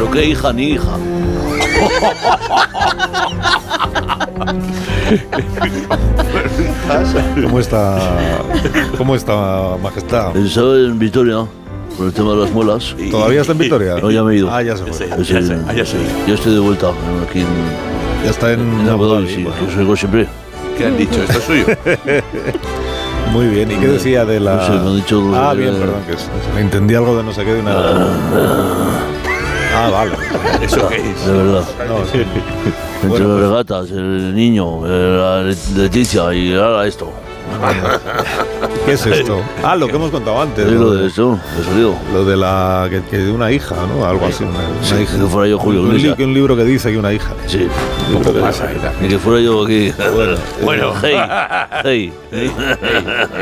Pero qué hija ni hija. ¿Cómo está, cómo está Majestad? Estaba en Vitoria por el tema de las muelas. ¿Todavía está en Vitoria? No, ya me he ido. Ah, ya se fue. Es el- ya estoy de vuelta aquí en, Ya está en en Abu Dhabi, sí, bueno. que soy siempre. ¿Qué han dicho? ¿Esto es suyo? Muy bien. ¿Y qué decía de la...? No sé, me han dicho lo Ah, de- bien, perdón. Que es- entendí algo de no sé qué de una... Ah, vale. ¿Eso qué es? De verdad. No, sí. Entre Bueno, las pues- regatas, el niño, eh, la Leticia y ahora esto. ¿Qué es esto? Ah, lo que hemos contado antes. Es lo Lo de de, esto, de salido. lo de la... Que, que de una hija, ¿no? Algo así. Una, una Sí, hija. que fuera yo Julio un, li- un libro que dice que una hija. Sí. Que dice. Ni que fuera yo aquí. Bueno. hey, hey, hey.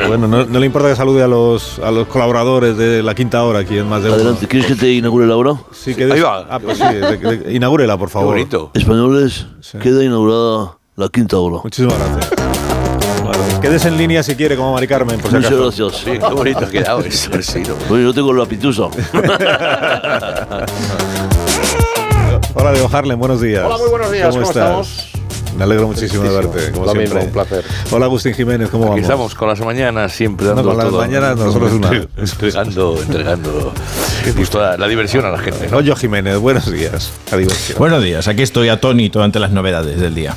Bueno, no, no le importa que salude a los, a los colaboradores de la quinta hora aquí en Más de Uno? Adelante, ¿quieres que te inaugure la obra? Sí, que Ahí des- va. Ah, pues sí, de- de- inaugúrela, por Qué favor. bonito. Españoles, queda inaugurada la quinta obra. Muchísimas gracias. Quédese en línea si quiere, como Mari Carmen, por si Muchas gracias. Sí, qué bonito ha quedado eso. Sí, ¿no? Bueno, yo tengo la pitusa. Hola, Diego Harlem, buenos días. Hola, muy buenos días, ¿cómo estás? estamos? Me alegro muchísimo de verte, como Lo siempre. mismo, un placer. Hola, Agustín Jiménez, ¿cómo Aquí vamos? estamos con las mañanas siempre No, dando con las todo. mañanas nosotros una. Entregando, entregando pues toda la diversión a la gente, ¿no? Oyo Jiménez, buenos días. A diversión. Buenos días, aquí estoy atónito ante las novedades del día.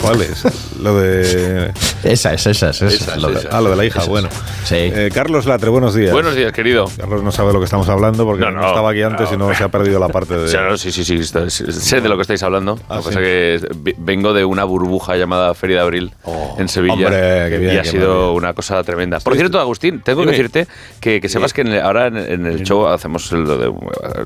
¿Cuál es? Lo de. Esa es, esa es, esa. Esas, Lo de- esas. Ah, lo de la hija, bueno. Sí. Eh, Carlos Latre, buenos días. Buenos días, querido. Carlos no sabe de lo que estamos hablando porque No, no, no, estaba aquí antes y no se ha perdido la parte de. O sea, no, sí, sí, sí, está- sí, sé de lo que estáis hablando. Ah, lo que sí. pasa que vengo de una burbuja llamada Feria de Abril en Sevilla. hombre, qué bien, y ha sido maravilla. una cosa tremenda. Por cierto, Agustín, tengo que Dime. decirte que, que sepas que en el- ahora en, en el show hacemos lo de.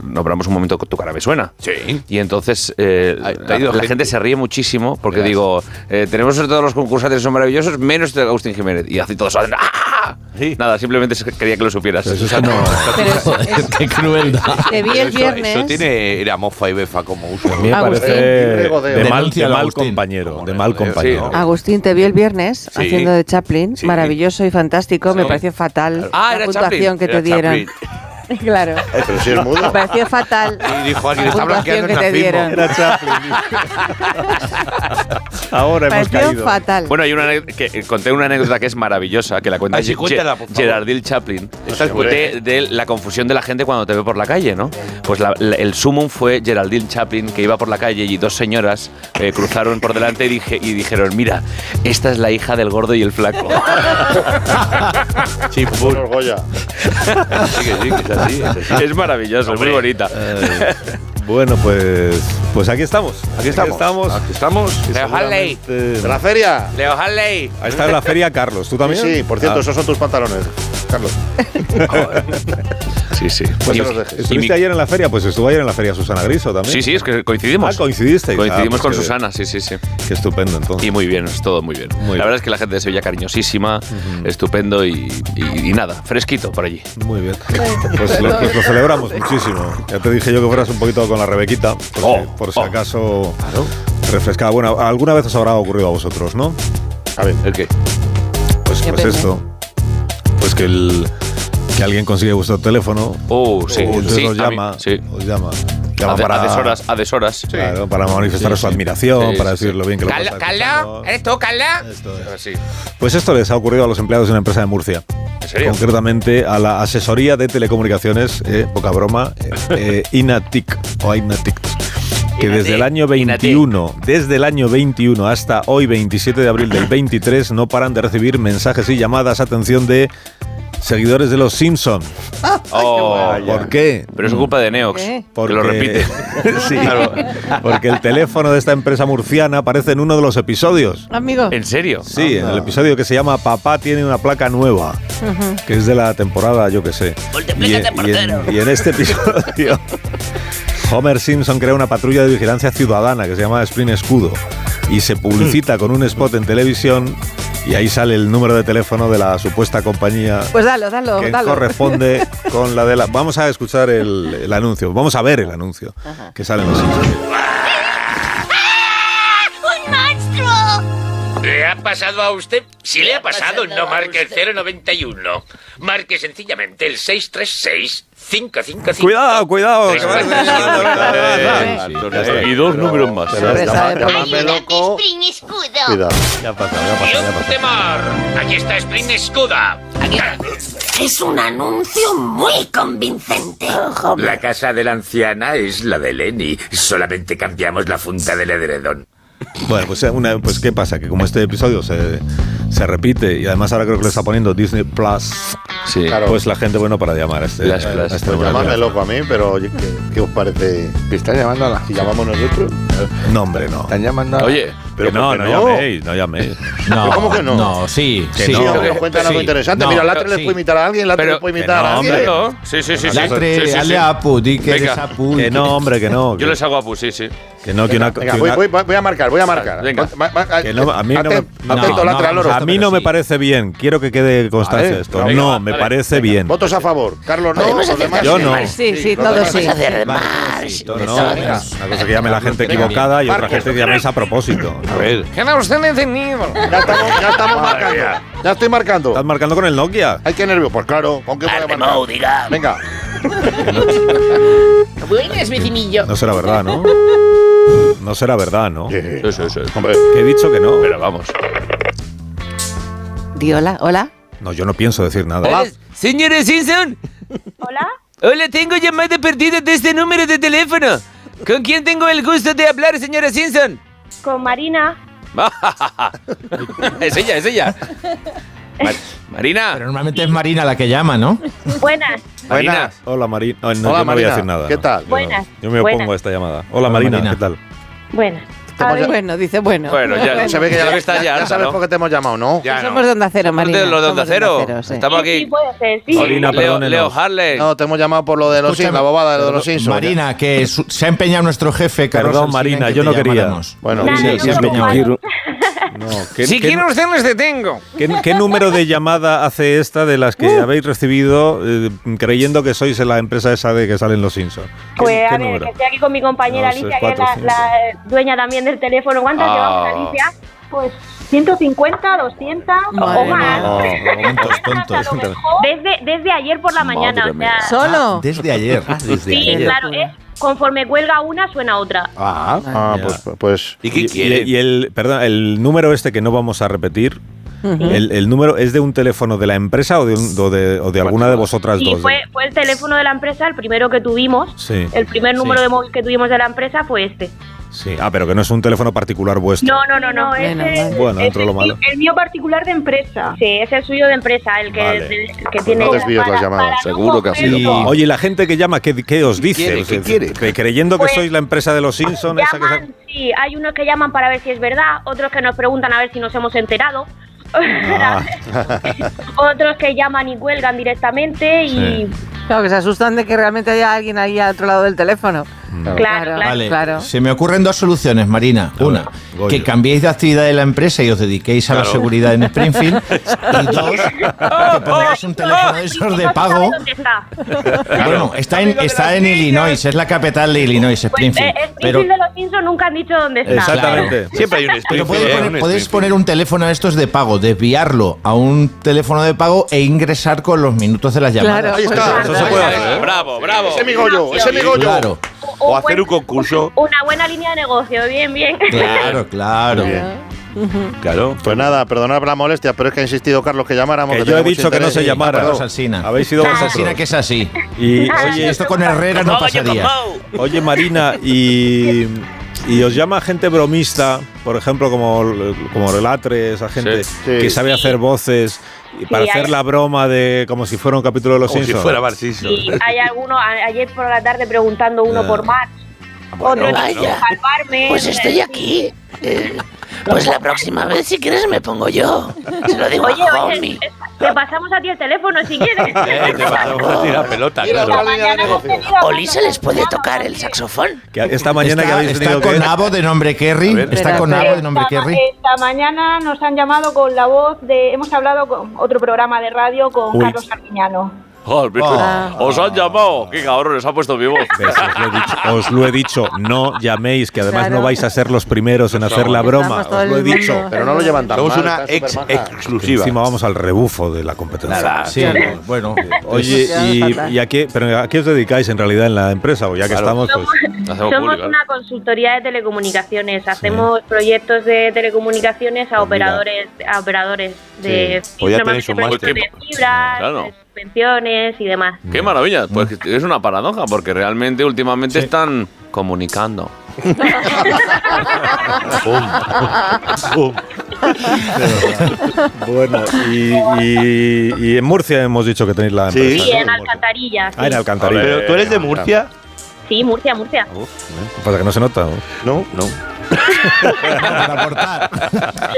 Nombramos un momento tu cara me suena. Sí. Y entonces eh, Ha- te ha la, la gente. se ríe muchísimo porque digo, eh, tenemos a todos los concursantes que son maravillosos, menos de Agustín Jiménez. Y hace todos. ¡Ah! Sí. Nada, simplemente quería que lo supieras. Pero eso no- Pero es- es- Qué crueldad. te vi el Eso- viernes. Eso tiene era mofa y befa como uso. A me Agustín. parece de mal, de mal compañero. De mal compañero. Agustín, te vi el viernes Sí. haciendo de Chaplin, Sí. maravilloso y fantástico. Me pareció fatal Ah, la puntuación Chaplin, que te era dieron. Chaplin. claro. Pero si es Me mudo. pareció fatal Y dijo alguien, está blanqueando que el te dieron. Era Chaplin. Ahora hemos Pareció caído. fatal. Bueno, hay una que eh, conté una anécdota que es maravillosa, que la cuenta Ay, sí, Ge- cuéntala, por favor. Gerardine Chaplin, Esa es buena. de, de la confusión de la gente cuando te ve por la calle, ¿no? Pues la- la- el sumum fue Geraldine Chaplin que iba por la calle y dos señoras eh, cruzaron por delante y, dije, y dijeron, mira, esta es la hija del gordo y el flaco. Goya. Sí, que sí, que es así, es así. es maravilloso, es muy bonita. Eh, bueno, pues, pues aquí estamos. Aquí estamos. estamos. Aquí estamos. Leo Harley. seguramente- ¿De la feria? Leo Harley. Ahí está en la feria Carlos. ¿Tú Sí, también? sí, por cierto, Ah, esos son tus pantalones, Carlos. Sí, sí. Pues Y- te los dejes. y ¿Estuviste mi- ayer en la feria? Pues estuvo ayer en la feria Susana Griso también. Sí, sí, es que coincidimos. Ah, coincidisteis. Coincidimos Ah, con pues qué- Susana, sí, sí, sí. Qué estupendo, entonces. Y muy bien, es todo muy bien. Muy la bien. verdad es que la gente de Sevilla cariñosísima, estupendo y, y- y nada, fresquito por allí. Muy bien. Pues lo, pues lo celebramos muchísimo. Ya te dije yo que fueras un poquito con la Rebequita, por, si- Oh, por si oh. acaso refrescaba. Bueno, alguna vez os habrá ocurrido a vosotros, ¿no? A ver, ¿El qué? Pues, pues esto. Pues que el que alguien consigue vuestro teléfono Oh, sí, y entonces sí, os a mí, llama, sí. os llama, llama A, de- para, a deshoras, a deshoras. claro, para manifestar Sí, su sí. admiración, Sí, para sí, decir sí. lo bien que lo pasa Carla, escuchando. ¿eres tú, Carla? Esto es. Sí. Pues esto les ha ocurrido a los empleados de una empresa de Murcia. ¿En serio? Concretamente a la asesoría de telecomunicaciones, eh, poca broma, eh, Inatic o Inatic. Que desde el año 21, desde el año 21 hasta hoy 27 de abril del 23 no paran de recibir mensajes y llamadas, atención de seguidores de los Simpson. Oh, ¿Por qué? pero es culpa de Neox, ¿Qué? que lo repite. sí, porque el teléfono de esta empresa murciana aparece en uno de los episodios. Amigo. ¿En serio? Sí, en el episodio que se llama Papá tiene una placa nueva, que es de la temporada, yo que sé. Y, en- y en, y en este episodio, Homer Simpson crea una patrulla de vigilancia ciudadana que se llama Sprint Escudo y se publicita con un spot en televisión y ahí sale el número de teléfono de la supuesta compañía Pues dalo, dalo, que dalo. corresponde con la de la... Vamos a escuchar el, el anuncio, vamos a ver el anuncio que sale en los pasado a usted? Si le ha pasado, no marque el 091. Marque sencillamente el 636-555. Cuidado, cuidado. es. Y dos números más. Spring escudo. Cuidado. Ya ha pasado, ya ha ¡Y pasado, ya ha un temor! Aquí está Spring Escuda. Es un anuncio muy convincente. La casa de la anciana es la de Lenny. Solamente cambiamos la funda del edredón. Bueno, pues, eh, una- pues ¿qué pasa? Que como este episodio se, se repite y además ahora creo que lo está poniendo Disney Plus, Sí. Claro. pues la gente, bueno, para llamar a este. Las a Plus. este Pues llamadme loco a mí, pero oye, ¿qué, qué os parece? ¿Que están llamando a la.? Si llamamos nosotros. No, hombre, no. Están llamando a. Oye, Pero no, ¿por no, llaméis, no llaméis. No, ¿Pero cómo que no? No, sí, Que sí. no. Que- nos cuentan algo sí. interesante. No, Mira, Latre les puede imitar a alguien, Latre les puede imitar no, a alguien. Sí, sí, sí. Latre, Sí, sí, sí. hazle a Apu, di que Venga. eres Apu. Que no, hombre, que no. Yo les hago a sí, sí. que no, que una, Venga, que voy, una- voy- voy a marcar, voy a marcar. Venga. A mí no me- a mí no parece bien. Quiero que quede constancia Vale, esto. venga, no, me dale. parece bien. Votos a favor. Carlos no, Yo no. Sí, sí, todos sí. una cosa que llame la gente equivocada y otra gente que llaméis a propósito. A ver. ¿Qué no usted encendido? Ya estamos, ya estamos marcando. Ya estoy marcando. ¿Estás marcando con el Nokia? Ay, qué nervio. Pues claro, ¿con qué voy a marcar? Diga. Venga. Buenas, vecinillo. No será verdad, ¿no? No será verdad, ¿no? Eh, Eso, eso. Hombre, Que he dicho que no. Pero vamos. Di hola, hola. No, yo no pienso decir nada. Hola. Señora Simpson. Hola, Hola, tengo llamada perdida de este número de teléfono. ¿Con quién tengo el gusto de hablar, señora Simpson? Con Marina. es ella, es ella. Mar- Marina. Pero normalmente es Marina la que llama, ¿no? Buenas, Marina. Buenas. Hola, Marina. No, no, Hola, yo no voy a Marina. decir nada. ¿Qué tal? Yo no. Buenas, Yo me opongo buenas. a esta llamada. Hola, Hola, Marina. Marina. ¿Qué tal? buenas. Estamos ya- Bueno, dice bueno. Bueno, ya Se ve que ya, está ya ya harta, sabes ¿no? por qué te hemos llamado, ¿no? Ya Somos de Onda Cero, Somos de Marina. los de Onda Cero. sí. Estamos Sí, sí, aquí. puede ser, sí. Marina, Leo. Leo Harley. No, te hemos llamado por lo de los Simpsons, la bobada de lo de los Simpsons. Marina, que se ha empeñado nuestro jefe, Carlos Perdón, Marina, yo te no quería. llamáramos. Bueno, sí, sí, no, es no, ¿qué, Si qué- quieren usted les detengo. qué- qué número de llamada hace esta de las que Uh. habéis recibido eh, creyendo que sois la empresa esa de que salen los Simpsons? ¿Qué, Pues qué a ver, número? que estoy aquí con mi compañera No Alicia, que es la, dueña también del teléfono. ¿Cuántas Ah. llevamos, Alicia? Pues 150, 200 o Madre más. No, Tontos, tontos. A lo mejor Desde, desde ayer por la mañana, o sea. ¿Solo? Desde ayer. Desde Sí, ayer. claro, es conforme cuelga una, suena otra. Ah, ah, Ya. pues, pues ¿Y qué Y, quieren? y el, perdón, el número este que no vamos a repetir, el, el número es de un teléfono de la empresa o de, un- o de, o de alguna de vosotras Sí, dos. fue, fue el teléfono de la empresa, el primero que tuvimos. Sí, El primer número Sí. de móvil que tuvimos de la empresa fue este. Sí. Ah, pero que no es un teléfono particular vuestro. No, no, no, no. Bueno, de lo malo. El mío particular de empresa. Sí, es el suyo de empresa, el que, Vale. el que tiene. No desvíes las llamadas. Seguro que ha sido. Y, oye, ¿y la gente que llama, ¿qué, qué os dice? quiere? O sea, ¿Qué quiere? que creyendo que Pues, sois la empresa de los Simpsons, esa que sí, hay unos que llaman para ver si es verdad, otros que nos preguntan a ver si nos hemos enterado. Ah. otros que llaman y cuelgan directamente y Claro, que se asustan de que realmente haya alguien ahí al otro lado del teléfono. claro, claro. Vale, claro. se me ocurren dos soluciones, Marina. Una, que cambiéis de actividad de la empresa y os dediquéis a la seguridad en Springfield. y dos, que pongáis un teléfono de esos de pago. está. Bueno, está en, está en Illinois, es la capital de Illinois, Pues, Springfield. eh, Pero, Springfield de los Simpsons nunca han dicho dónde está. Exactamente. Siempre hay un pero Springfield, puedes ¿eh? poner, Un puedes Springfield. poner un teléfono de estos de pago, desviarlo a un teléfono de pago e ingresar con los minutos de las llamadas. Claro, Ahí pues, está. Eso se puede hacer. ¿eh? Bravo, bravo. ese es mi ese es mi. Claro, O hacer un concurso. Una buena línea de negocio, bien, bien. claro, claro. Claro. Pues nada, perdonad la molestia, pero es que ha insistido Carlos que llamáramos. Que que yo he dicho que no se llamara. Carlos Alsina. Habéis sido Carlos vosotros. Alsina que es así. Y, oye, Esto con Herrera no pasaría. Oye, Marina, y, y os llama gente bromista, por ejemplo, como, como Relatre, esa gente Sí. Sí. que sabe hacer voces y para Sí, hacer hay- la broma de como si fuera un capítulo de los Como si Simpsons. fuera Simpson. Y hay algunos, a- ayer por la tarde preguntando uno Ya. por Max, otro vaya. salvarme. Pues estoy aquí. Eh, pues la próxima vez, si quieres, me pongo yo. Se lo digo Oye, a Homie. te pasamos a ti el teléfono si quieres. Eh, te pasamos a tirar pelota, Mira claro. otra línea de negocio. ¿O Lisa les puede tocar el saxofón? Esta mañana que habéis está tenido con que... Abo de nombre Kerry. ver. Está Espera, con. Abo de nombre Esta, Kerry. esta mañana nos han llamado con la voz de. Hemos hablado con otro programa de radio con Uy. Carlos Ah, Os han llamado. Qué cabrón, les ha puesto mi voz. ¿Ves? Os lo he dicho, os lo he dicho, no llaméis, que además Claro. no vais a ser los primeros en hacer la broma. Os lo he dicho. Pero no lo llevan tan Somos mal, una ex exclusiva. Encima vamos al rebufo de la competencia. Nada, Sí, bueno. Oye, y, a qué, pero ¿a qué os dedicáis en realidad en la empresa? O ya que Claro. estamos, pues, Somos público, una consultoría de telecomunicaciones. Hacemos proyectos de telecomunicaciones a Pues operadores, a operadores de Sí. Pues ya tenéis un normalmente máster. proyectos de fibra, Claro. Subvenciones y demás. Qué maravilla. Pues que es una paradoja, porque realmente últimamente están comunicando. bueno, y, y- y en Murcia hemos dicho que tenéis la Sí. empresa. ¿no? en Alcantarillas. Ah, en sí. Alcantarilla. Pero tú eres de Murcia. Sí, Murcia, Murcia. Uf, ¿eh? Pasa que no se nota. ¿no? No, no. Para aportar.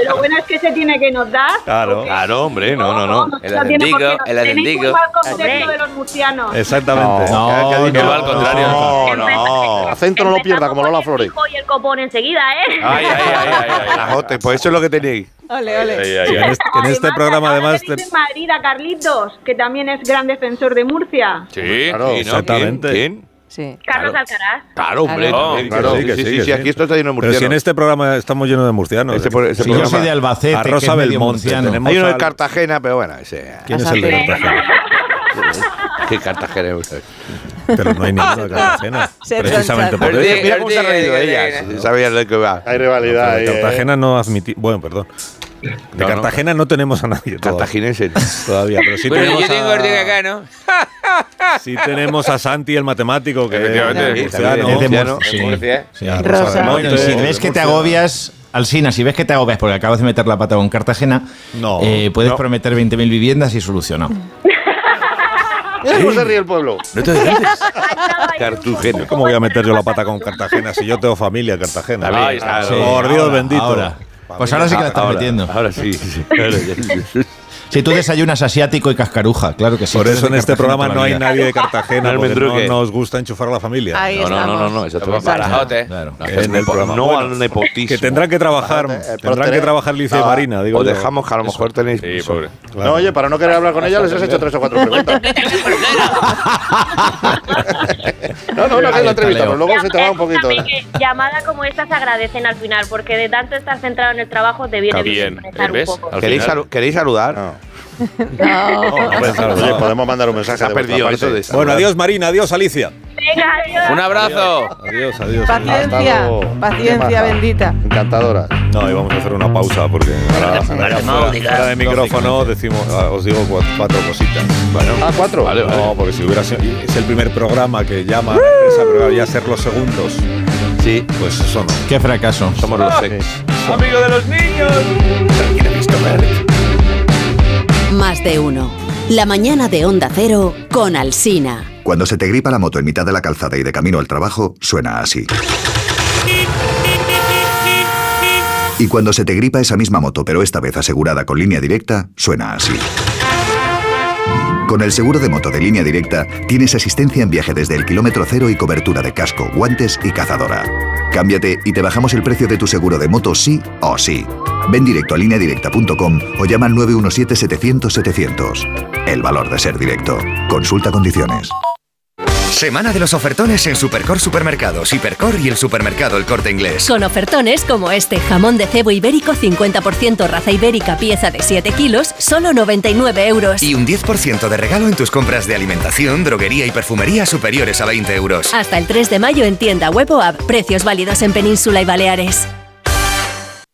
Lo bueno es que se tiene que notar. Claro. Claro, hombre, no, no, no. El no no. el Tenéis acendigo. un mal concepto de los murcianos. Exactamente. No, ¿Qué- qué ha dicho? no, al contrario. No, no. Acento no lo pierda, como Lola Flores. Flores. Y el copón enseguida, ¿eh? Ay, ay, ay, ay, ay. Ajote, pues eso es lo que tenéis. Ole, ole. Ay, ay, en este, en este programa además... te... te- Madrid a Carlitos, que también es gran defensor de Murcia. Sí, Claro, Sí, ¿no? exactamente. ¿Quién? ¿Quién? Sí. Carlos Alcaraz. Claro, hombre. Claro. también, Claro, sí, sí, que sí, sí, sí, que sí, sí. aquí esto está lleno de Pero si en murcianos. este programa estamos llenos de murcianos. Este por- este Yo programa- soy de Albacete, A Rosa es Belmonte. Hay uno de Cartagena, pero bueno, ese. ¿Quién es el de. Cartagena? ¿Qué Cartagena? Pero no hay ninguno de Cartagena. Se Precisamente por eso. Mira cómo se ha reído ella. si Sabía de qué va. Hay rivalidad eh. Cartagena no admití. Bueno, perdón. De No. Cartagena no tenemos a nadie todavía. Cartaginense. Todavía, pero sí Bueno, tenemos yo tengo a, Ortega acá, ¿no? sí tenemos a Santi, el matemático, que es murciano. Es de si ves que te agobias, Alsina, si ves que te agobias porque acabas de meter la pata con Cartagena, No, eh, puedes no. prometer 20.000 viviendas y solucionado. ¿Cómo se ríe el pueblo? No te. ¿Cómo voy a meter yo la pata con Cartagena si yo tengo familia en Cartagena? Por Dios ahora, bendito. ahora. Pues ahora sí que la estás Ahora- metiendo. Ahora sí. sí. Ahora ya- Si tú desayunas asiático y cascaruja, claro que sí. Por eso en este programa no hay nadie de Cartagena No, porque no nos gusta enchufar a la familia. No, no, no, no, eso te va Somos barajote. No, En el programa. No Bueno, al nepotismo. Que tendrán que trabajar, eh, tendrán que trabajar Ah, Marina, digo O dejamos que a lo mejor tenéis. Sí, pobre. No, oye, para no querer hablar con ella, les has hecho tres o cuatro preguntas. no, no, no, que es la entrevista, pero luego se te va un poquito. Llamadas como esta se agradecen al final, porque de tanto estar centrado en el trabajo te viene bien. ¿Queréis, final- No. No. Oye, podemos mandar un mensaje Se ha de perdido parte. eso de Bueno, adiós Marina, adiós Alicia. Venga, adiós. Un abrazo. Adiós, adiós. Paciencia, paciencia bendita. Encantadora. No, y vamos a hacer una pausa porque ahora, ahora Vale, no fuera, de micrófono decimos, ah, os digo cua- cuatro cositas. Ah, cuatro. Vale, vale. No, porque si hubiera sido, es el primer programa que llama a la empresa, pero ya ser los segundos, Sí, pues eso no. Qué fracaso. somos los ex. Amigo de los niños. Más de uno. La mañana de Onda Cero con Alsina. Cuando se te gripa la moto en mitad de la calzada y de camino al trabajo, suena así. Y cuando se te gripa esa misma moto, pero esta vez asegurada con línea directa, suena así. Con el seguro de moto de línea directa, tienes asistencia en viaje desde el kilómetro cero y cobertura de casco, guantes y cazadora. Cámbiate y te bajamos el precio de tu seguro de moto sí o sí. Ven directo a lineadirecta.com o llama al 917-700-700. El valor de ser directo. Consulta condiciones. Semana de los ofertones en Supercor Supermercados, Hipercor y el supermercado El Corte Inglés. Con ofertones como este jamón de cebo ibérico 50% raza ibérica pieza de 7 kilos, solo 99 euros. Y un 10% de regalo en tus compras de alimentación, droguería y perfumería superiores a 20 euros. Hasta el 3 de mayo en tienda web o app. Precios válidos en Península y Baleares.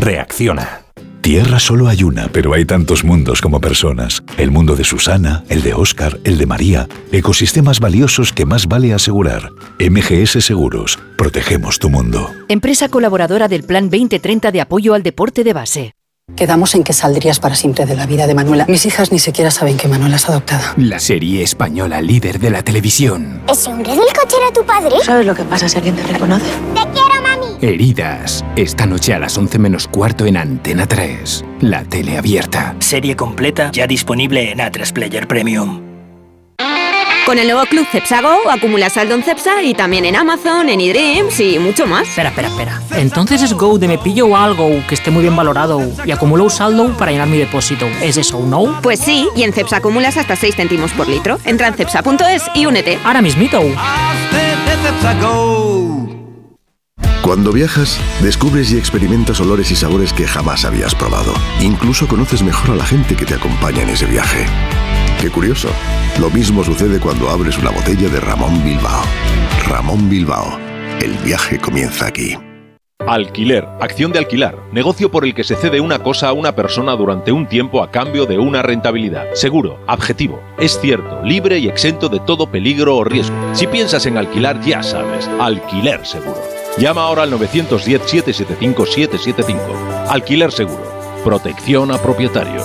Reacciona. Tierra solo hay una, pero hay tantos mundos como personas. El mundo de Susana, el de Óscar, el de María. Ecosistemas valiosos que más vale asegurar. MGS Seguros. Protegemos tu mundo. Empresa colaboradora del Plan 2030 de apoyo al deporte de base. Quedamos en que saldrías para siempre de la vida de Manuela. Mis hijas ni siquiera saben que Manuela es adoptada. La serie española líder de la televisión. ¿Ese hombre del coche era tu padre? ¿Sabes lo que pasa si alguien te reconoce? ¡Te quiero, mami! Heridas. Esta noche a las 11 menos cuarto en Antena 3. La tele abierta. Serie completa ya disponible en A3 Player Premium. Con el nuevo Club Cepsa Go acumulas saldo en Cepsa y también en Amazon, en eDreams y mucho más. Espera, espera, espera. Entonces es Go de me pillo algo que esté muy bien valorado y acumulo un saldo para llenar mi depósito. ¿Es eso, no? Pues sí, y en Cepsa acumulas hasta 6 céntimos por litro. Entra en cepsa.es y únete. Ahora mismito. Cuando viajas, descubres y experimentas olores y sabores que jamás habías probado. Incluso conoces mejor a la gente que te acompaña en ese viaje. Qué curioso. Lo mismo sucede cuando abres una botella de Ramón Bilbao. Ramón Bilbao. El viaje comienza aquí. Alquiler, acción de alquilar, negocio por el que se cede una cosa a una persona durante un tiempo a cambio de una rentabilidad. Seguro, objetivo, es cierto, libre y exento de todo peligro o riesgo. Si piensas en alquilar, ya sabes, alquiler seguro. Llama ahora al 910-775-775. Alquiler seguro. Protección a propietarios.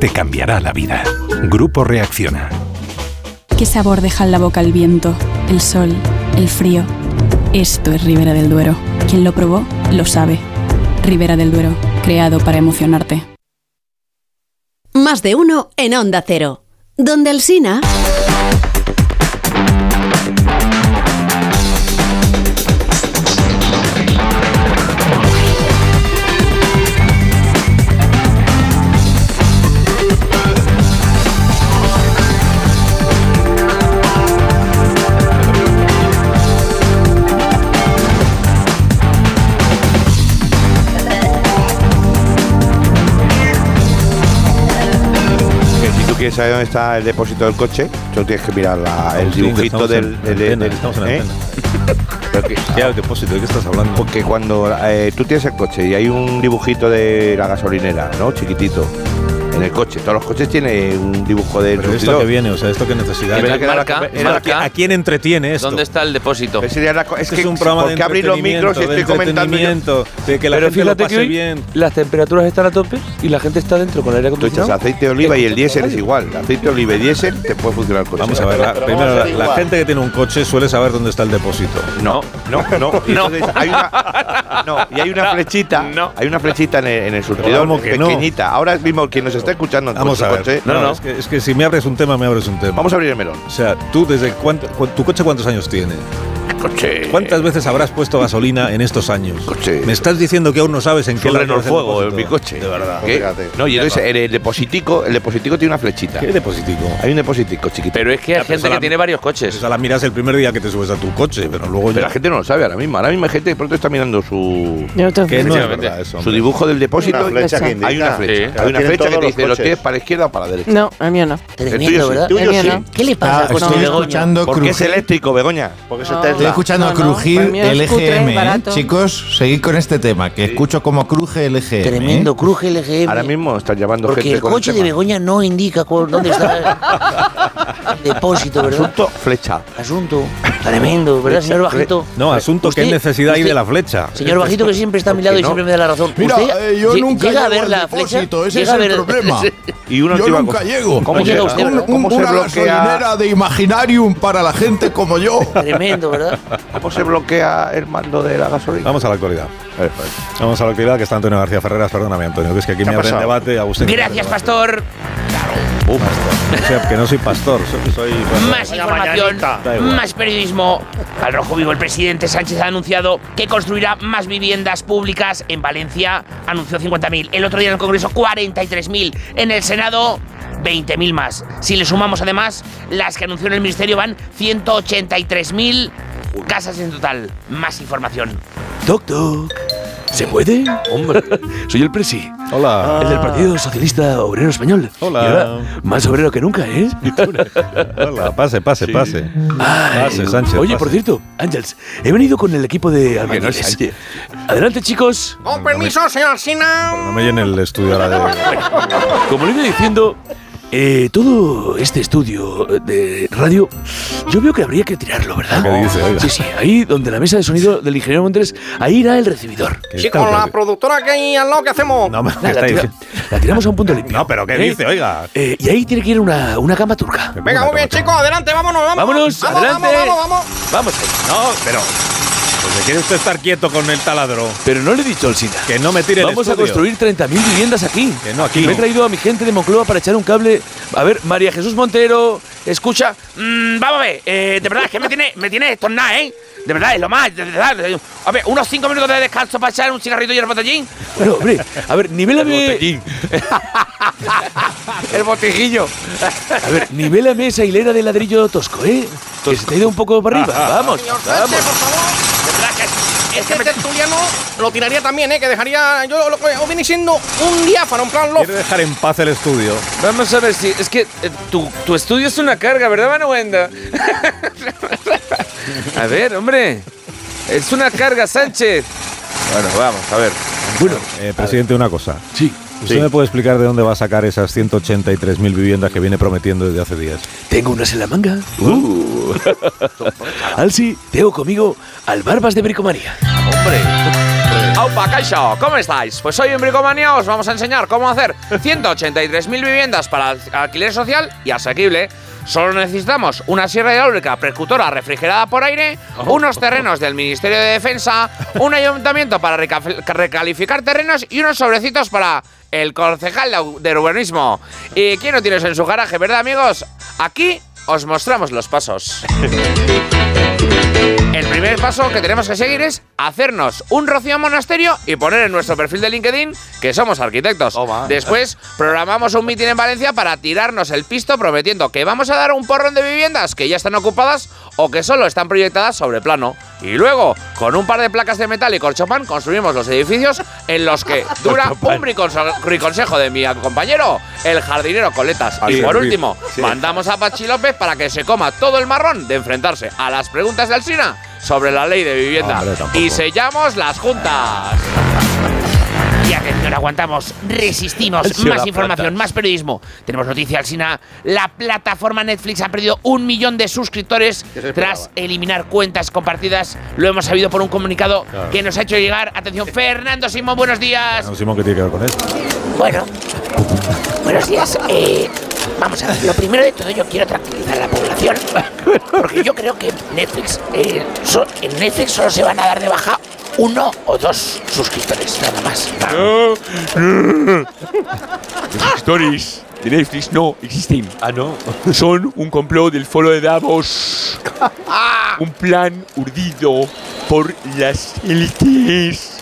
Te cambiará la vida. Grupo Reacciona. ¿Qué sabor deja en la boca el viento, el sol, el frío? Esto es Ribera del Duero. Quien lo probó, lo sabe. Ribera del Duero, creado para emocionarte. Más de uno en Onda Cero. Donde el Sina... quieres saber dónde está el depósito del coche, tú tienes que mirar la- el dibujito del. ¿eh? Ya, el depósito, ¿de qué estás hablando? Porque cuando eh, tú tienes el coche y hay un dibujito de la gasolinera, ¿no? Chiquitito. En el coche. Todos los coches tienen un dibujo de Pero esto que viene, o sea, esto que necesidad. Era Marca, era marca. ¿A quién entretiene esto? ¿Dónde está el depósito? La es Este que es un programa de abrir los micros y estoy comentando yo. de que la Pero gente lo fíjate que pase hoy bien. las temperaturas están a tope y la gente está dentro con aire Tú echas acondicionado. aceite de oliva y el diésel es igual. Aceite de oliva y diésel te puede funcionar el coche. Vamos a ver, la, primero, la, la gente que tiene un coche suele saber dónde está el depósito. No, no, no. Y entonces hay una, no, y hay una flechita, hay una flechita en el, en el surtidor ¿cómo que no? pequeñita. Ahora mismo quien nos está escuchando en Vamos su a ver. coche, No, no. Es, que, es que si me abres un tema, me abres un tema. Vamos a abrir el melón. O sea, tú desde cuánto, cu- tu coche cuántos años tiene? Coche. ¿Cuántas veces habrás puesto gasolina en estos años? Coche. Me estás diciendo que aún no sabes en qué lado el Fuego en mi coche. De verdad. ¿Qué? No, y entonces el, el depositico, el depositico tiene una flechita. ¿Qué depositico? Hay un depositico chiquito. Pero es que hay Ya, gente que la- tiene varios coches. Esa la miras el primer día que te subes a tu coche, pero luego Pero ya. la gente no lo sabe ahora mismo. Ahora mismo hay gente que pronto está mirando su, no es verdad eso. su dibujo del depósito. Una flecha que indica. hay una flecha. Sí. Hay una flecha que te dice los lo tienes para la izquierda o para la derecha. No, el mío no. Tuyo El sí. no. ¿Qué le pasa Ah, estoy escuchando Porque es eléctrico, Begoña. Porque Estoy escuchando No, no, crujir es el EGM, ¿eh? barato. chicos. Seguid con este tema, que escucho como cruje el EGM. ¿eh? Tremendo, cruje el EGM. Ahora mismo están llamando Porque gente el con coche de tema. Begoña no indica dónde está el depósito, ¿verdad? Asunto, flecha. Asunto. Tremendo, ¿verdad, señor Bajito? No, asunto, ¿qué Usted- necesidad hay de la flecha? Señor Bajito, que siempre está a mi lado y no? siempre me da la razón. Mira, ¿Usted eh, yo nunca llega a llego ver al la flecha. ese es el problema. Y una Yo última nunca cosa. llego. ¿Cómo No llega usted, Un- ¿verdad? un- ¿Cómo se una gasolinera de Imaginarium para la gente como yo. Tremendo, ¿verdad? ¿Cómo se bloquea el mando de la gasolina? Vamos a la actualidad. Vamos a la actualidad que está Antonio García Ferreras. Perdóname, Antonio, que es que aquí ¿Qué me abre en pasado? debate. Agustín. Gracias, pastor. Uh, pastor. O sea, que no soy pastor, soy. soy Más información, más periodismo. Al rojo vivo, el presidente Sánchez ha anunciado que construirá más viviendas públicas en Valencia. Anunció 50.000. El otro día en el Congreso 43.000. En el Senado 20.000 más. Si le sumamos además las que anunció en el Ministerio van 183.000 casas en total. Más información. Toc, toc. ¿Se puede? Hombre, soy el presi. Hola. El del Partido Socialista Obrero Español. Hola. Y ahora, más obrero que nunca, ¿eh? Hola, pase, pase, Sí. pase. Ay, Pase, Sánchez. Oye, pase. por cierto, Ángels, he venido con el equipo de albañiles. Sánchez. Adelante, chicos. Con permiso, señor Sina. No me llene el estudio ahora de. Como le iba diciendo, eh, todo este estudio de radio, yo veo que habría que tirarlo, ¿verdad? ¿Qué dice? Oiga. Sí, sí, ahí donde la mesa de sonido del ingeniero Montes, ahí irá el recibidor. Sí, con la productora que hay al lado, ¿qué hacemos? No, La, la tira- la tiramos a un punto limpio. No, pero ¿qué ¿eh? dice? Oiga. Eh, y ahí tiene que ir una, una cama turca. Venga, muy bien, chicos, adelante, vámonos, vamos. Vámonos, vamos, adelante. Vamos, vamos, vamos. Vamos ahí. No, pero. Pues se quiere usted estar quieto con el taladro. Pero no le he dicho al Sina. Que no me tire el Vamos a estudio. construir 30.000 viviendas aquí. Que no, aquí Me he no. traído a mi gente de Moncloa para echar un cable. A ver, María Jesús Montero, escucha. Mm, vamos a ver, eh, de verdad es que me tiene, me tiene estornado, ¿eh? De verdad, es lo más. de verdad. A ver, unos cinco minutos de descanso para echar un cigarrito y el botellín. Bueno, hombre, a ver, nivélame. el botellillo. A ver, nivélame esa hilera de ladrillo tosco, ¿eh? Que se te ha ido un poco para arriba. Vamos, Señor Sánchez, vamos. por favor. De verdad que Es que el tertuliano lo tiraría también, ¿eh? Que dejaría. Yo lo o viene siendo un diáfano, en plan loft. Quiere dejar en paz el estudio. Vamos a ver si. Es que eh, tu, tu estudio es una carga, ¿verdad, Manuenda? a ver, hombre. Es una carga, Sánchez. Bueno, vamos, a ver. Bueno, Eh, presidente, una cosa. Sí. ¿Usted Sí. me puede explicar de dónde va a sacar esas 183.000 viviendas que viene prometiendo desde hace días? tengo unas en la manga. Uh. Alsi, tengo conmigo al Barbas de Bricomanía. Hombre. Aupa, Caixo, ¿cómo estáis? Pues hoy en Bricomanía os vamos a enseñar cómo hacer 183.000 viviendas para al- alquiler social y asequible. Solo necesitamos una sierra hidráulica percutora refrigerada por aire, unos terrenos del Ministerio de Defensa, un ayuntamiento para reca- recalificar terrenos y unos sobrecitos para el concejal de urbanismo. ¿Y quién no tienes en su garaje, verdad, amigos? Aquí os mostramos los pasos. El primer paso que tenemos que seguir es hacernos un rocío monasterio y poner en nuestro perfil de LinkedIn que somos arquitectos. Después programamos un mitin en Valencia para tirarnos el pisto prometiendo que vamos a dar un porrón de viviendas que ya están ocupadas o que solo están proyectadas sobre plano. Y luego, con un par de placas de metal y corchopán, construimos los edificios en los que dura un briconsejo de mi compañero, el jardinero Coletas. Así y por último, sí. mandamos a Pachi López para que se coma todo el marrón de enfrentarse a las preguntas de Alsina sobre la ley de vivienda. Hombre, y sellamos las juntas. Y atención, aguantamos, resistimos. Más información, plata. más periodismo. Tenemos noticia, Alsina. La plataforma Netflix ha perdido un millón de suscriptores tras eliminar cuentas compartidas. Lo hemos sabido por un comunicado Claro. que nos ha hecho llegar. Atención, Fernando Simón, buenos días. No, Simón, ¿qué tiene que ver con esto? Bueno, buenos días. Eh, vamos a ver, lo primero de todo yo quiero tranquilizar a la población, porque yo creo que Netflix, eh, so- en Netflix solo se van a dar de baja uno o dos suscriptores, nada más. Los suscriptores de Netflix no existen. Ah, no. Son un complot del foro de Davos. un plan urdido por las élites.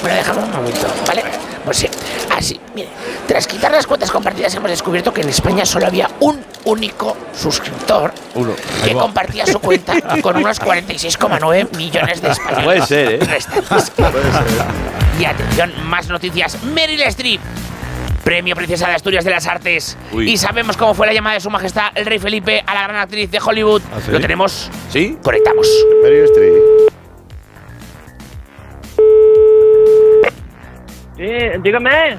Bueno, déjame un momento, ¿vale? Pues sí, así, mire, tras quitar las cuentas compartidas hemos descubierto que en España solo había un único suscriptor Uno. que compartía su cuenta con unos 46,9 millones de españoles. Puede ser, ¿eh? restantes. Y atención, más noticias. Meryl Streep. Premio Princesa de Asturias de las Artes. Uy. Y sabemos cómo fue la llamada de su majestad, el rey Felipe, a la gran actriz de Hollywood. ¿Ah, sí? ¿Lo tenemos? ¿Sí? Conectamos. Meryl Streep. Dígame.